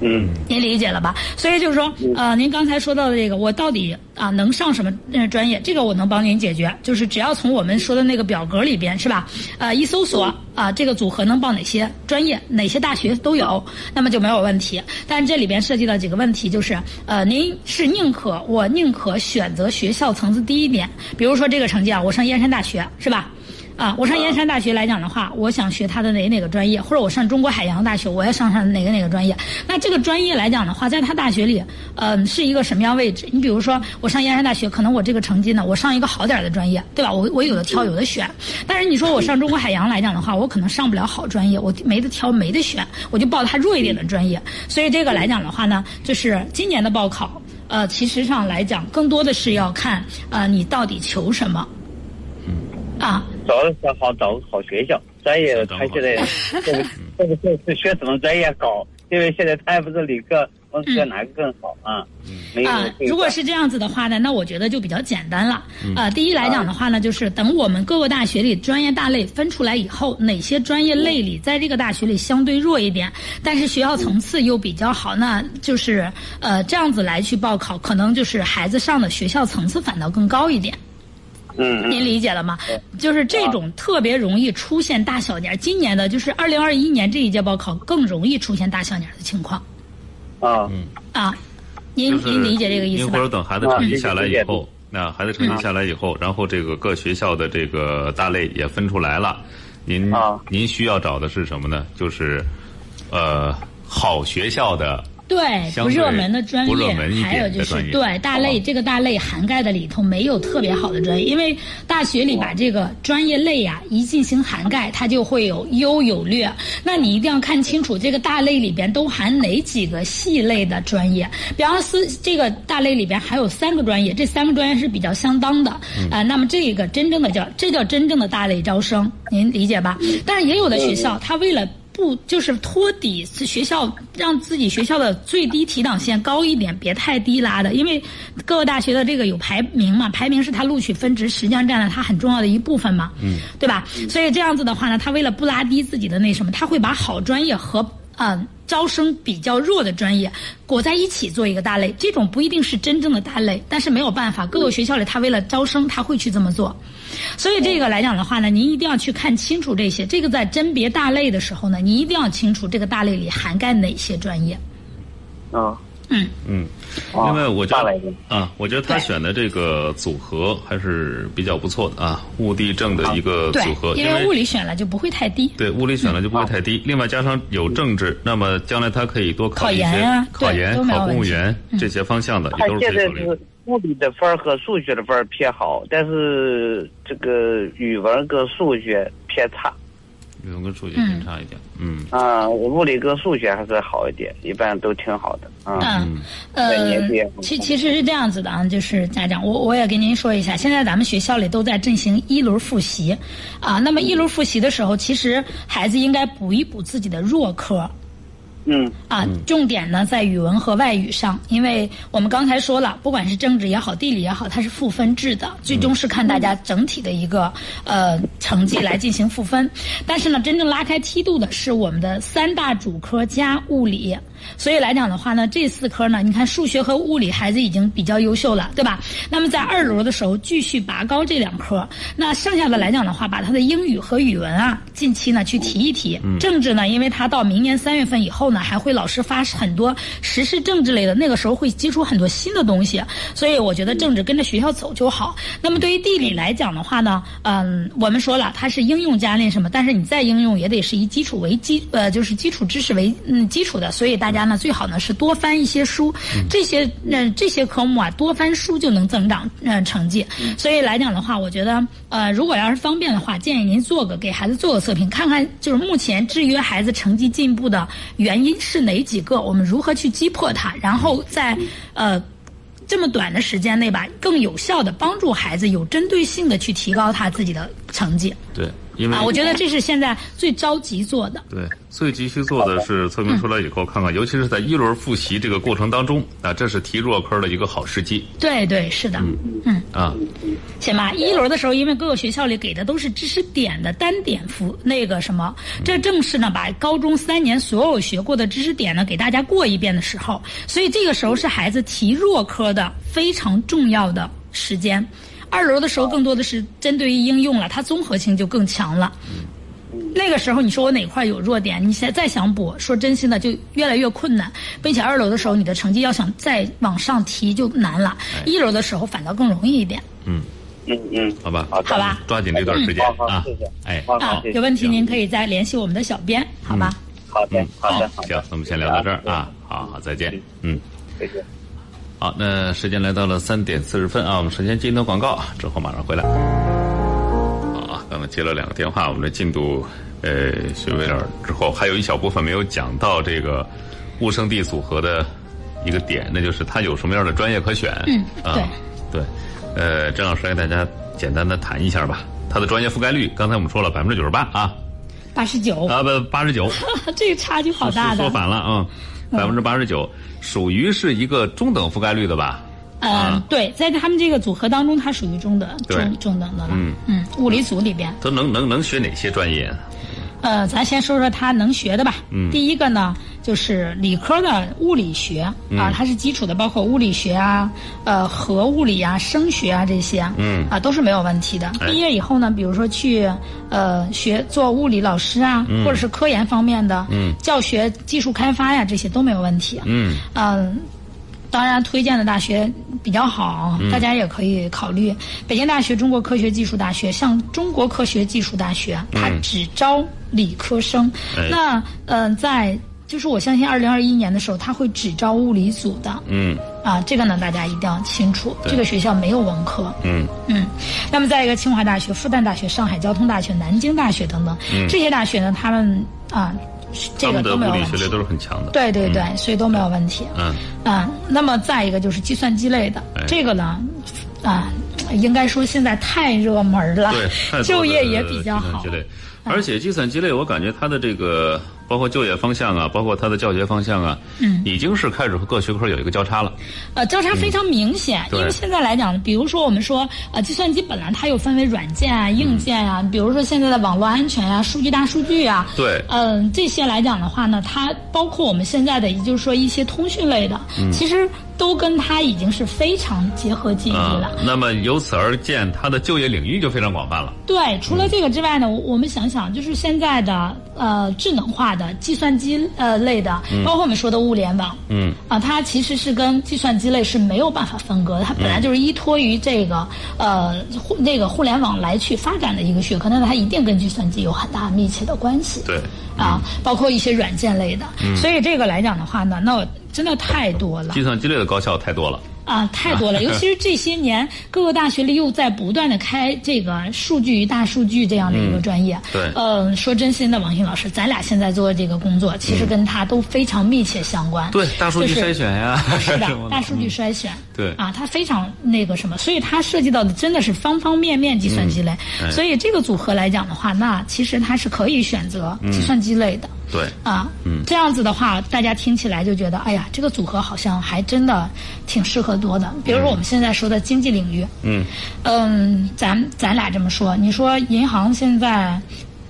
嗯，您理解了吧？所以就是说，呃，您刚才说到的这个，我到底啊能上什么专业？这个我能帮您解决，就是只要从我们说的那个表格里边，是吧？呃，一搜索啊，这个组合能报哪些专业，哪些大学都有，那么就没有问题。但这里边涉及到几个问题，就是呃，您是宁可我宁可选择学校层次低一点，比如说这个成绩啊，我上燕山大学，是吧？啊，我上燕山大学来讲的话，我想学他的哪哪个专业，或者我上中国海洋大学，我要上上哪个哪个专业。那这个专业来讲的话，在他大学里，嗯，是一个什么样位置？你比如说，我上燕山大学，可能我这个成绩呢，我上一个好点的专业，对吧？我我有的挑，有的选。但是你说我上中国海洋来讲的话，我可能上不了好专业，我没得挑，没得选，我就报他弱一点的专业。所以这个来讲的话呢，就是今年的报考，呃，其实上来讲，更多的是要看，呃，你到底求什么。啊，找的是好找个好学校，专业他现在这个这个这是学什么专业搞？因为现在他也不是理科，问学哪个更好啊？啊，如果是这样子的话呢，那我觉得就比较简单了。啊，第一来讲的话呢，就是等我们各个大学里专业大类分出来以后，哪些专业类里在这个大学里相对弱一点，但是学校层次又比较好，那就是呃这样子来去报考，可能就是孩子上的学校层次反倒更高一点。嗯，您理解了吗？就是这种特别容易出现大小年，今年的就是二零二一年这一届报考更容易出现大小年的情况。啊，嗯啊，您您理解这个意思您或者等孩子成绩下来以后，那孩子成绩下来以后，然后这个各学校的这个大类也分出来了，您您需要找的是什么呢？就是呃好学校的。对，不热门的专业，还有就是对大类这个大类涵盖的里头没有特别好的专业，因为大学里把这个专业类呀一进行涵盖，它就会有优有劣。那你一定要看清楚这个大类里边都含哪几个系类的专业。比方说，这个大类里边还有三个专业，这三个专业是比较相当的啊。那么这个真正的叫这叫真正的大类招生，您理解吧？但是也有的学校，它为了不就是托底学校，让自己学校的最低提档线高一点，别太低拉的。因为各个大学的这个有排名嘛，排名是他录取分值，实际上占了他很重要的一部分嘛，嗯，对吧？所以这样子的话呢，他为了不拉低自己的那什么，他会把好专业和嗯招生比较弱的专业裹在一起做一个大类。这种不一定是真正的大类，但是没有办法，各个学校里他为了招生，他会去这么做。所以这个来讲的话呢，您一定要去看清楚这些。这个在甄别大类的时候呢，你一定要清楚这个大类里涵盖哪些专业。啊，嗯嗯，另外我觉得啊，我觉得他选的这个组合还是比较不错的啊，物地政的一个组合，因为物理选了就不会太低。对，物理选了就不会太低。另外加上有政治，那么将来他可以多考一些考研、考公务员这些方向的，也都是可以考虑。物理的分儿和数学的分儿偏好，但是这个语文跟数学偏差。语文跟数学偏差一点，嗯。啊，我物理跟数学还是好一点，一般都挺好的。嗯，呃，其其实是这样子的啊，就是家长，我我也跟您说一下，现在咱们学校里都在进行一轮复习，啊，那么一轮复习的时候，其实孩子应该补一补自己的弱科。嗯啊，重点呢在语文和外语上，因为我们刚才说了，不管是政治也好，地理也好，它是赋分制的，最终是看大家整体的一个呃成绩来进行赋分。但是呢，真正拉开梯度的是我们的三大主科加物理。所以来讲的话呢，这四科呢，你看数学和物理孩子已经比较优秀了，对吧？那么在二轮的时候继续拔高这两科，那剩下的来讲的话，把他的英语和语文啊，近期呢去提一提。政治呢，因为他到明年三月份以后呢，还会老师发很多时事政治类的，那个时候会接触很多新的东西，所以我觉得政治跟着学校走就好。那么对于地理来讲的话呢，嗯，我们说了它是应用加那什么，但是你再应用也得是以基础为基，呃，就是基础知识为嗯基础的，所以大家。家呢最好呢是多翻一些书，这些那这些科目啊多翻书就能增长嗯成绩。所以来讲的话，我觉得呃如果要是方便的话，建议您做个给孩子做个测评，看看就是目前制约孩子成绩进步的原因是哪几个，我们如何去击破它，然后在呃这么短的时间内吧，更有效的帮助孩子有针对性的去提高他自己的成绩。对。因为啊，我觉得这是现在最着急做的。对，最急需做的是测评出来以后，看看，尤其是在一轮复习这个过程当中，啊，这是提弱科的一个好时机。对对，是的，嗯啊，行吧。一轮的时候，因为各个学校里给的都是知识点的单点复那个什么，这正是呢把高中三年所有学过的知识点呢给大家过一遍的时候，所以这个时候是孩子提弱科的非常重要的时间。二楼的时候，更多的是针对于应用了，它综合性就更强了。那个时候，你说我哪块有弱点，你现在再想补，说真心的就越来越困难，并且二楼的时候，你的成绩要想再往上提就难了。一楼的时候反倒更容易一点。嗯。嗯嗯，好吧，好吧，抓紧这段时间啊，谢谢。哎，啊，有问题您可以再联系我们的小编，好吧？好的，好的，行，那我们先聊到这儿啊，好好，再见，嗯，再见。好，那时间来到了三点四十分啊，我们首先进一段广告，之后马上回来。好啊，刚刚接了两个电话，我们的进度呃学微了之后，还有一小部分没有讲到这个物生地组合的一个点，那就是它有什么样的专业可选。嗯，对对，呃，郑老师来给大家简单的谈一下吧，它的专业覆盖率，刚才我们说了百分之九十八啊。八十九啊，不，八十九，*laughs* 这个差距好大的。说反了啊，百分之八十九，属于是一个中等覆盖率的吧？嗯，对，在他们这个组合当中，它属于中等、中中等的了。嗯嗯，物理组里边，都能能能学哪些专业？呃，咱先说说他能学的吧。嗯，第一个呢，就是理科的物理学啊，它是基础的，包括物理学啊、呃核物理啊、声学啊这些。嗯，啊都是没有问题的。毕业以后呢，比如说去呃学做物理老师啊，或者是科研方面的，嗯，教学、技术开发呀，这些都没有问题。嗯，嗯。当然，推荐的大学比较好，大家也可以考虑北京大学、中国科学技术大学。像中国科学技术大学，它只招理科生。那嗯，在就是我相信，二零二一年的时候，他会只招物理组的。嗯。啊，这个呢，大家一定要清楚，这个学校没有文科。嗯。嗯。那么，再一个，清华大学、复旦大学、上海交通大学、南京大学等等这些大学呢，他们啊。这个都没有问题，都是很强的。对对对，所以都没有问题。嗯啊，那么再一个就是计算机类的，这个呢，啊，应该说现在太热门了，对就业也比较好。而且计算机类，我感觉它的这个。包括就业方向啊，包括它的教学方向啊，嗯，已经是开始和各学科有一个交叉了。呃，交叉非常明显，因为现在来讲，比如说我们说，呃，计算机本来它又分为软件啊、硬件啊，比如说现在的网络安全呀、数据大数据啊，对，嗯，这些来讲的话呢，它包括我们现在的，也就是说一些通讯类的，其实。都跟它已经是非常结合紧密了。那么由此而见，它的就业领域就非常广泛了。对，除了这个之外呢，我们想想，就是现在的呃智能化的计算机呃类的，包括我们说的物联网，嗯，啊，它其实是跟计算机类是没有办法分割的，它本来就是依托于这个呃互那个互联网来去发展的一个学科，那它一定跟计算机有很大密切的关系。对。啊，包括一些软件类的，所以这个来讲的话呢，那真的太多了。计算机类的高校太多了。啊，太多了，*laughs* 尤其是这些年，各个大学里又在不断的开这个数据与大数据这样的一个专业。对。嗯，说真心的，王鑫老师，咱俩现在做的这个工作，其实跟他都非常密切相关。对，大数据筛选呀。是的，大数据筛选。对。啊，它非常那个什么，所以它涉及到的真的是方方面面计算机类。所以这个组合来讲的话，那其实它是可以选择计算机类的。对啊，嗯，这样子的话，大家听起来就觉得，哎呀，这个组合好像还真的挺适合多的。比如说我们现在说的经济领域，嗯，嗯，咱咱俩这么说，你说银行现在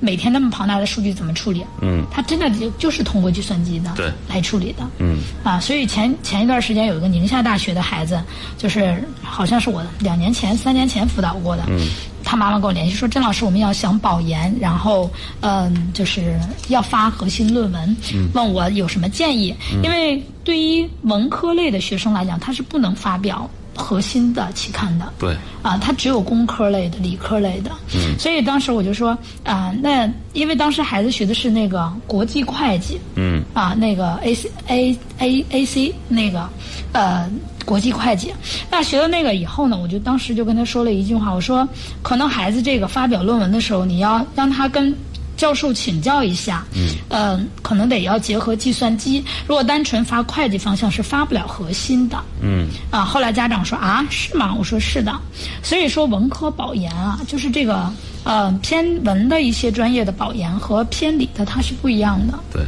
每天那么庞大的数据怎么处理？嗯，它真的就就是通过计算机的对来处理的。嗯，啊，所以前前一段时间有一个宁夏大学的孩子，就是好像是我两年前、三年前辅导过的。嗯。他妈妈跟我联系说：“郑老师，我们要想保研，然后嗯，就是要发核心论文，问我有什么建议。因为对于文科类的学生来讲，他是不能发表核心的期刊的。对啊，他只有工科类的、理科类的。嗯，所以当时我就说啊，那因为当时孩子学的是那个国际会计，嗯，啊，那个 A C A A A C 那个呃。”国际会计，那学了那个以后呢，我就当时就跟他说了一句话，我说，可能孩子这个发表论文的时候，你要让他跟教授请教一下，嗯，呃，可能得要结合计算机，如果单纯发会计方向是发不了核心的，嗯，啊，后来家长说啊，是吗？我说是的，所以说文科保研啊，就是这个呃偏文的一些专业的保研和偏理的它是不一样的，对。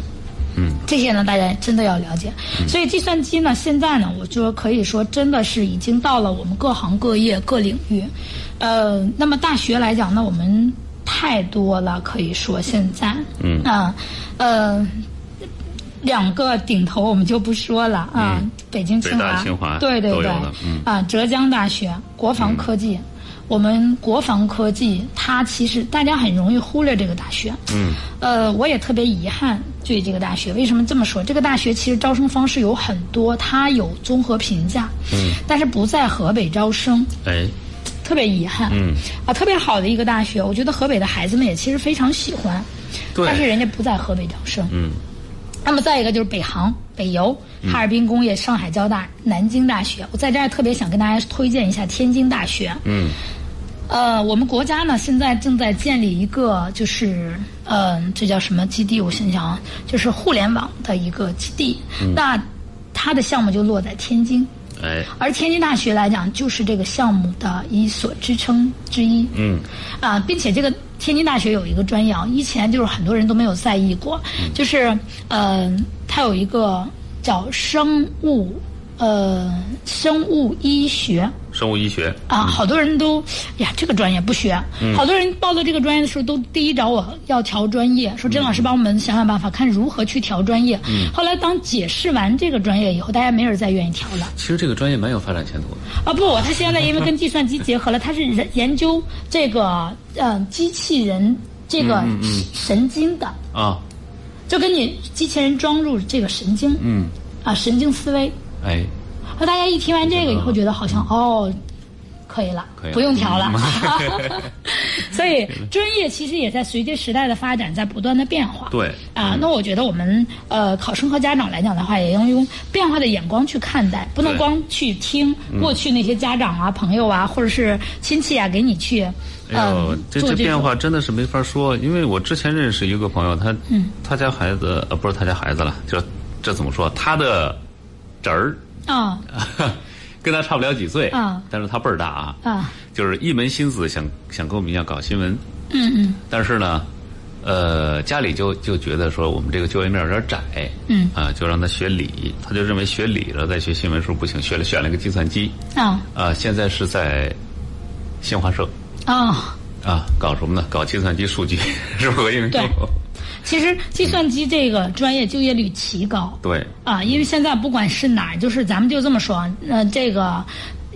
嗯，这些呢，大家真的要了解。所以计算机呢，现在呢，我就可以说，真的是已经到了我们各行各业各领域。呃，那么大学来讲呢，我们太多了，可以说现在，嗯。啊，呃，两个顶头我们就不说了啊，北京清华，对对对，啊，浙江大学国防科技。我们国防科技，它其实大家很容易忽略这个大学。嗯。呃，我也特别遗憾对这个大学。为什么这么说？这个大学其实招生方式有很多，它有综合评价。嗯。但是不在河北招生。哎。特别遗憾。嗯。啊，特别好的一个大学，我觉得河北的孩子们也其实非常喜欢。对。但是人家不在河北招生。嗯。那么再一个就是北航、北邮、哈尔滨工业、上海交大、南京大学。我在这儿特别想跟大家推荐一下天津大学。嗯。呃，我们国家呢现在正在建立一个，就是呃，这叫什么基地？我想想啊，就是互联网的一个基地。那它的项目就落在天津。哎。而天津大学来讲，就是这个项目的一所支撑之一。嗯。啊，并且这个天津大学有一个专业啊，以前就是很多人都没有在意过，就是呃，它有一个叫生物。呃，生物医学，生物医学。啊，好多人都呀，这个专业不学。好多人报了这个专业的时候，都第一找我要调专业，说甄老师帮我们想想办法，看如何去调专业。后来当解释完这个专业以后，大家没人再愿意调了。其实这个专业蛮有发展前途的。啊！不，他现在因为跟计算机结合了，他是研究这个嗯机器人这个神经的。啊，就跟你机器人装入这个神经，嗯。啊，神经思维。哎，和大家一听完这个以后，觉得好像哦，可以了，可以不用调了。*laughs* *laughs* 所以专业其实也在随着时代的发展在不断的变化。对啊，那我觉得我们呃考生和家长来讲的话，也要用变化的眼光去看待，不能光去听过去那些家长啊、朋友啊，或者是亲戚啊给你去。哎呦，这这变化真的是没法说，因为我之前认识一个朋友，他他家孩子呃不是他家孩子了，就这怎么说他的。侄儿啊，*laughs* 跟他差不了几岁啊，但是他辈儿大啊，啊，就是一门心思想想跟我们一样搞新闻，嗯嗯，但是呢，呃，家里就就觉得说我们这个就业面有点窄，嗯。啊，就让他学理，他就认为学理了再学新闻是不行，学了选了个计算机啊，啊，现在是在新华社啊啊，搞什么呢？搞计算机数据 *laughs* 是不应用。对。*laughs* 其实计算机这个专业就业率奇高，对啊，因为现在不管是哪儿，就是咱们就这么说，呃，这个。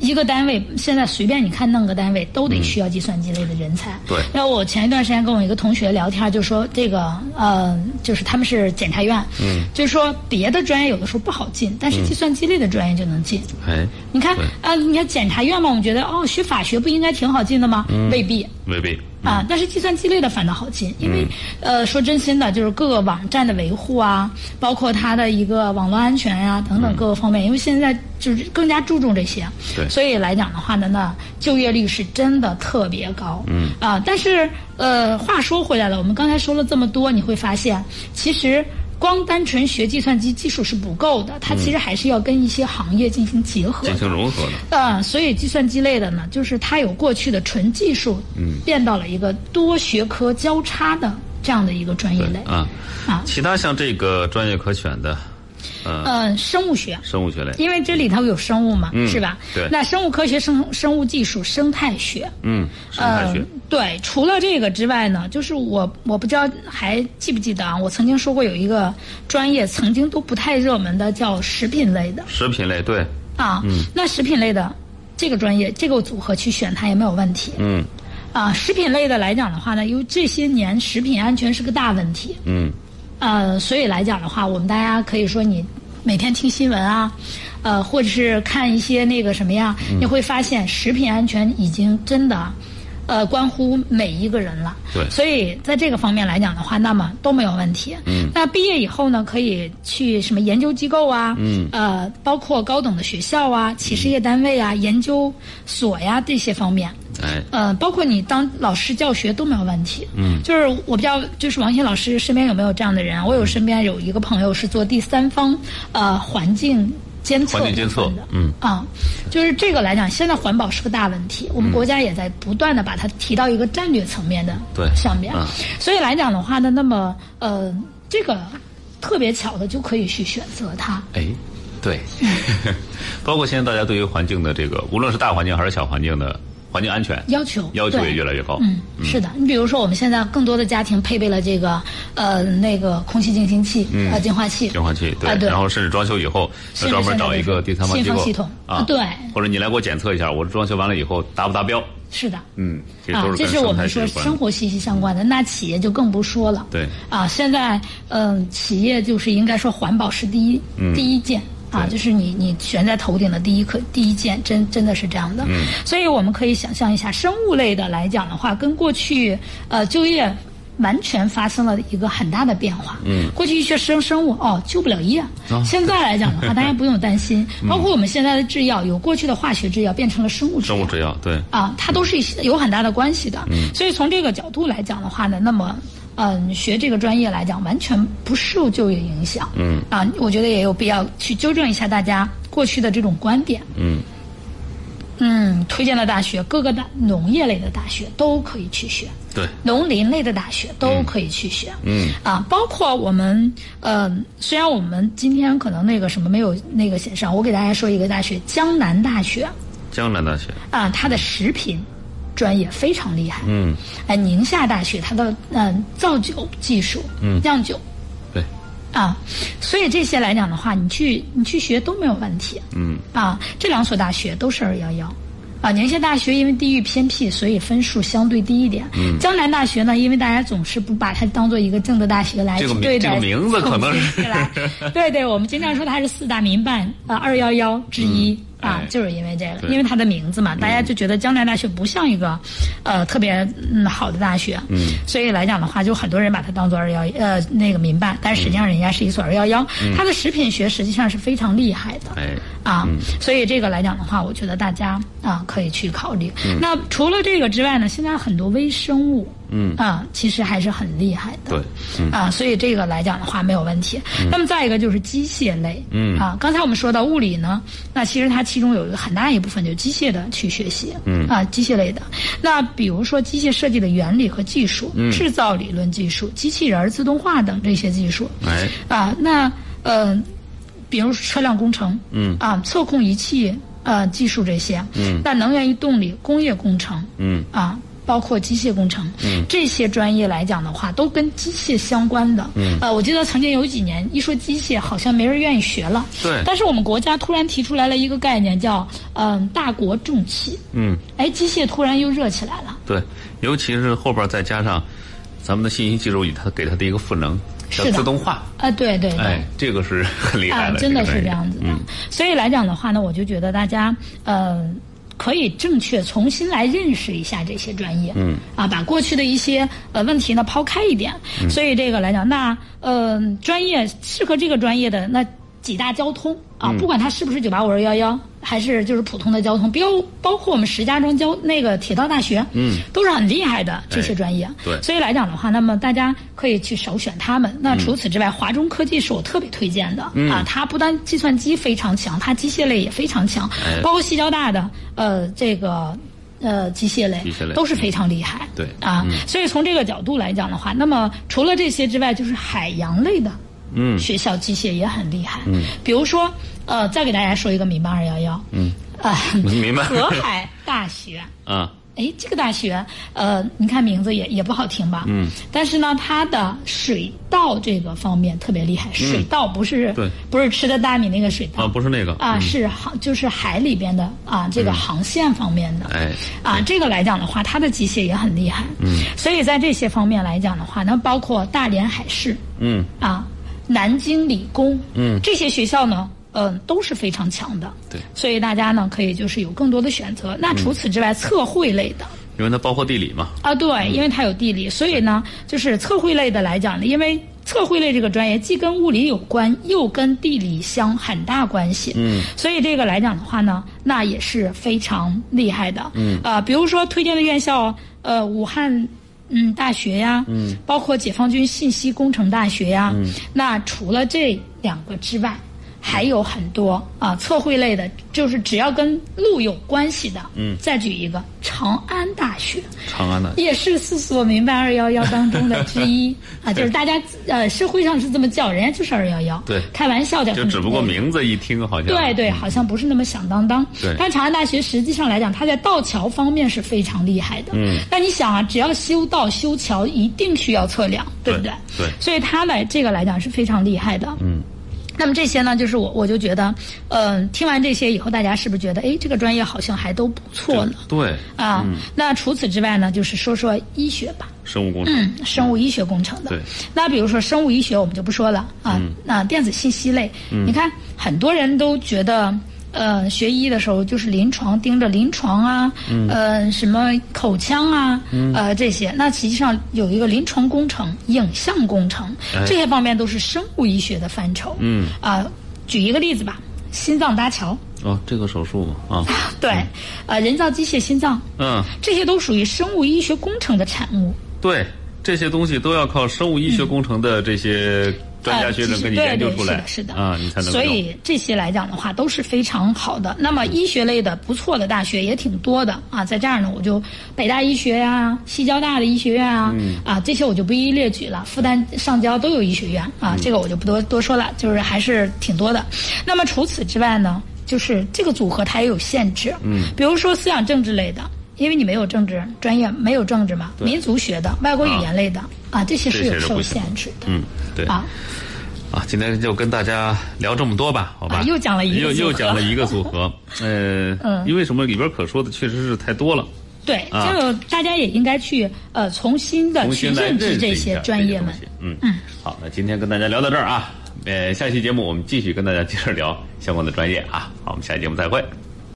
一个单位现在随便你看弄个单位都得需要计算机类的人才。对。然后我前一段时间跟我一个同学聊天，就说这个呃，就是他们是检察院，嗯，就是说别的专业有的时候不好进，但是计算机类的专业就能进。哎。你看啊，你看检察院嘛，我们觉得哦，学法学不应该挺好进的吗？未必。未必。啊，但是计算机类的反倒好进，因为呃，说真心的，就是各个网站的维护啊，包括它的一个网络安全呀等等各个方面，因为现在就是更加注重这些。对。所以来讲的话呢，那就业率是真的特别高。嗯啊，但是呃，话说回来了，我们刚才说了这么多，你会发现，其实光单纯学计算机技术是不够的，它其实还是要跟一些行业进行结合、进行融合的。嗯，所以计算机类的呢，就是它有过去的纯技术，嗯，变到了一个多学科交叉的这样的一个专业类。啊啊，其他像这个专业可选的。嗯，生物学，生物学类，因为这里头有生物嘛，是吧？对。那生物科学、生生物技术、生态学，嗯，生态学，对。除了这个之外呢，就是我我不知道还记不记得啊？我曾经说过有一个专业曾经都不太热门的，叫食品类的。食品类，对。啊，嗯，那食品类的这个专业，这个组合去选它也没有问题。嗯。啊，食品类的来讲的话呢，因为这些年食品安全是个大问题。嗯。呃，所以来讲的话，我们大家可以说，你每天听新闻啊，呃，或者是看一些那个什么呀，你会发现食品安全已经真的，呃，关乎每一个人了。对。所以在这个方面来讲的话，那么都没有问题。嗯。那毕业以后呢，可以去什么研究机构啊？嗯。呃，包括高等的学校啊、企事业单位啊、研究所呀这些方面。哎，呃，包括你当老师教学都没有问题。嗯，就是我不知道，就是王鑫老师身边有没有这样的人？我有身边有一个朋友是做第三方呃环境监测环境监测。嗯啊，就是这个来讲，现在环保是个大问题，我们国家也在不断的把它提到一个战略层面的对上面。所以来讲的话呢，那么呃，这个特别巧的就可以去选择它。哎，对，*laughs* 包括现在大家对于环境的这个，无论是大环境还是小环境的。环境安全要求要求也越来越高。嗯，是的。你比如说，我们现在更多的家庭配备了这个呃那个空气净化器呃净化器。净化器对，然后甚至装修以后要专门找一个第三方机构系统啊，对。或者你来给我检测一下，我装修完了以后达不达标？是的。嗯，啊，这是我们说生活息息相关的。那企业就更不说了。对。啊，现在嗯，企业就是应该说环保是第一第一件。啊，就是你你悬在头顶的第一颗第一件，真真的是这样的。嗯，所以我们可以想象一下，生物类的来讲的话，跟过去呃就业完全发生了一个很大的变化。嗯，过去学生生物哦就不了业，*laughs* 现在来讲的话，大家不用担心。*laughs* 包括我们现在的制药，有过去的化学制药变成了生物制药。生物制药对。啊，它都是有很大的关系的。嗯，所以从这个角度来讲的话呢，那么。嗯，学这个专业来讲，完全不受就业影响。嗯啊，我觉得也有必要去纠正一下大家过去的这种观点。嗯，嗯，推荐的大学，各个大农业类的大学都可以去学。对，农林类的大学都可以去学。嗯，啊，包括我们，呃，虽然我们今天可能那个什么没有那个写上，我给大家说一个大学，江南大学。江南大学。啊，它的食品专业非常厉害。嗯。哎，宁夏大学它的嗯造酒技术，嗯，酿酒。对。啊，所以这些来讲的话，你去你去学都没有问题。嗯。啊，这两所大学都是二幺幺。啊，宁夏大学因为地域偏僻，所以分数相对低一点。嗯，江南大学呢，因为大家总是不把它当做一个正的大学来对待，这个名字可能是。*laughs* 对对，我们经常说它是四大民办啊二幺幺之一。啊，就是因为这个，因为它的名字嘛，大家就觉得江南大学不像一个，呃，特别嗯好的大学，嗯，所以来讲的话，就很多人把它当做二幺呃那个民办，但实际上人家是一所二幺幺，它的食品学实际上是非常厉害的，哎，啊，所以这个来讲的话，我觉得大家啊可以去考虑。那除了这个之外呢，现在很多微生物。嗯。啊，其实还是很厉害的。对，嗯。啊，所以这个来讲的话没有问题。那么再一个就是机械类，嗯。啊，刚才我们说到物理呢，那其实它其中有一个很大一部分就是机械的去学习，嗯。啊，机械类的。那比如说机械设计的原理和技术，嗯，制造理论技术、机器人自动化等这些技术，哎，啊，那呃，比如车辆工程，嗯，啊，测控仪器呃技术这些，嗯，那能源与动力、工业工程，嗯，啊。包括机械工程，嗯，这些专业来讲的话，都跟机械相关的。嗯，呃，我记得曾经有几年一说机械，好像没人愿意学了。对。但是我们国家突然提出来了一个概念，叫嗯大国重器。嗯。哎，机械突然又热起来了。对，尤其是后边再加上咱们的信息技术与它给它的一个赋能，叫自动化。啊，对对对。哎，这个是很厉害的。啊，真的是这样子的。嗯。所以来讲的话呢，我就觉得大家呃。可以正确重新来认识一下这些专业，嗯，啊，把过去的一些呃问题呢抛开一点，所以这个来讲，那呃专业适合这个专业的那几大交通啊，不管它是不是九八五二幺幺。还是就是普通的交通，标包括我们石家庄交那个铁道大学，嗯，都是很厉害的这些专业。对，所以来讲的话，那么大家可以去首选他们。那除此之外，华中科技是我特别推荐的啊，它不但计算机非常强，它机械类也非常强，包括西交大的呃这个呃机械类都是非常厉害。对啊，所以从这个角度来讲的话，那么除了这些之外，就是海洋类的。嗯，学校机械也很厉害。嗯，比如说，呃，再给大家说一个民办二幺幺。嗯，啊，明白。河海大学。啊。哎，这个大学，呃，你看名字也也不好听吧？嗯。但是呢，它的水稻这个方面特别厉害。水稻不是对，不是吃的大米那个水稻啊，不是那个啊，是航就是海里边的啊，这个航线方面的。哎。啊，这个来讲的话，它的机械也很厉害。嗯。所以在这些方面来讲的话，那包括大连海事。嗯。啊。南京理工，嗯，这些学校呢，嗯，都是非常强的。对，所以大家呢，可以就是有更多的选择。那除此之外，测绘类的，因为它包括地理嘛。啊，对，因为它有地理，所以呢，就是测绘类的来讲呢，因为测绘类这个专业既跟物理有关，又跟地理相很大关系。嗯，所以这个来讲的话呢，那也是非常厉害的。嗯，啊，比如说推荐的院校，呃，武汉。嗯，大学呀，嗯，包括解放军信息工程大学呀，嗯，那除了这两个之外，还有很多啊，测绘类的，就是只要跟路有关系的，嗯，再举一个长安大学，长安的。也是四所民办二幺幺当中的之一 *laughs* 啊，就是大家呃社会上是这么叫，人家就是二幺幺，对，开玩笑的，就只不过名字一听好像。对对，好像不是那么响当当，对，但长安大学实际上来讲，它在道桥方面是非常厉害的，嗯，那你想啊，只要修道修桥，一定需要测量，对不对？对，所以它来这个来讲是非常厉害的，嗯。那么这些呢，就是我我就觉得，嗯，听完这些以后，大家是不是觉得，哎，这个专业好像还都不错呢？对。啊，那除此之外呢，就是说说医学吧。生物工程。嗯，生物医学工程的。对。那比如说生物医学，我们就不说了啊。那电子信息类，你看很多人都觉得。呃，学医的时候就是临床盯着临床啊，呃，什么口腔啊，呃，这些。那实际上有一个临床工程、影像工程，这些方面都是生物医学的范畴。嗯。啊，举一个例子吧，心脏搭桥。哦，这个手术嘛，啊。*laughs* 对，呃，人造机械心脏。嗯。这些都属于生物医学工程的产物。对，这些东西都要靠生物医学工程的这些。专家学者给你研究出来，是的，啊，你才能。所以这些来讲的话都是非常好的。那么医学类的不错的大学也挺多的啊，在这儿呢，我就北大医学呀、西交大的医学院啊，啊，这些我就不一一列举了。复旦、上交都有医学院啊，这个我就不多多说了，就是还是挺多的。那么除此之外呢，就是这个组合它也有限制，嗯，比如说思想政治类的。因为你没有政治专业，没有政治嘛，民族学的、外国语言类的啊，这些是有受限制的。嗯，对。啊，啊，今天就跟大家聊这么多吧，好吧？又讲了一个，又又讲了一个组合。*laughs* 呃，嗯，因为什么？里边可说的确实是太多了。对，就大家也应该去呃，重新的去认知这些专业们。嗯嗯。好，那今天跟大家聊到这儿啊，呃，下期节目我们继续跟大家接着聊相关的专业啊。好，我们下期节目再会。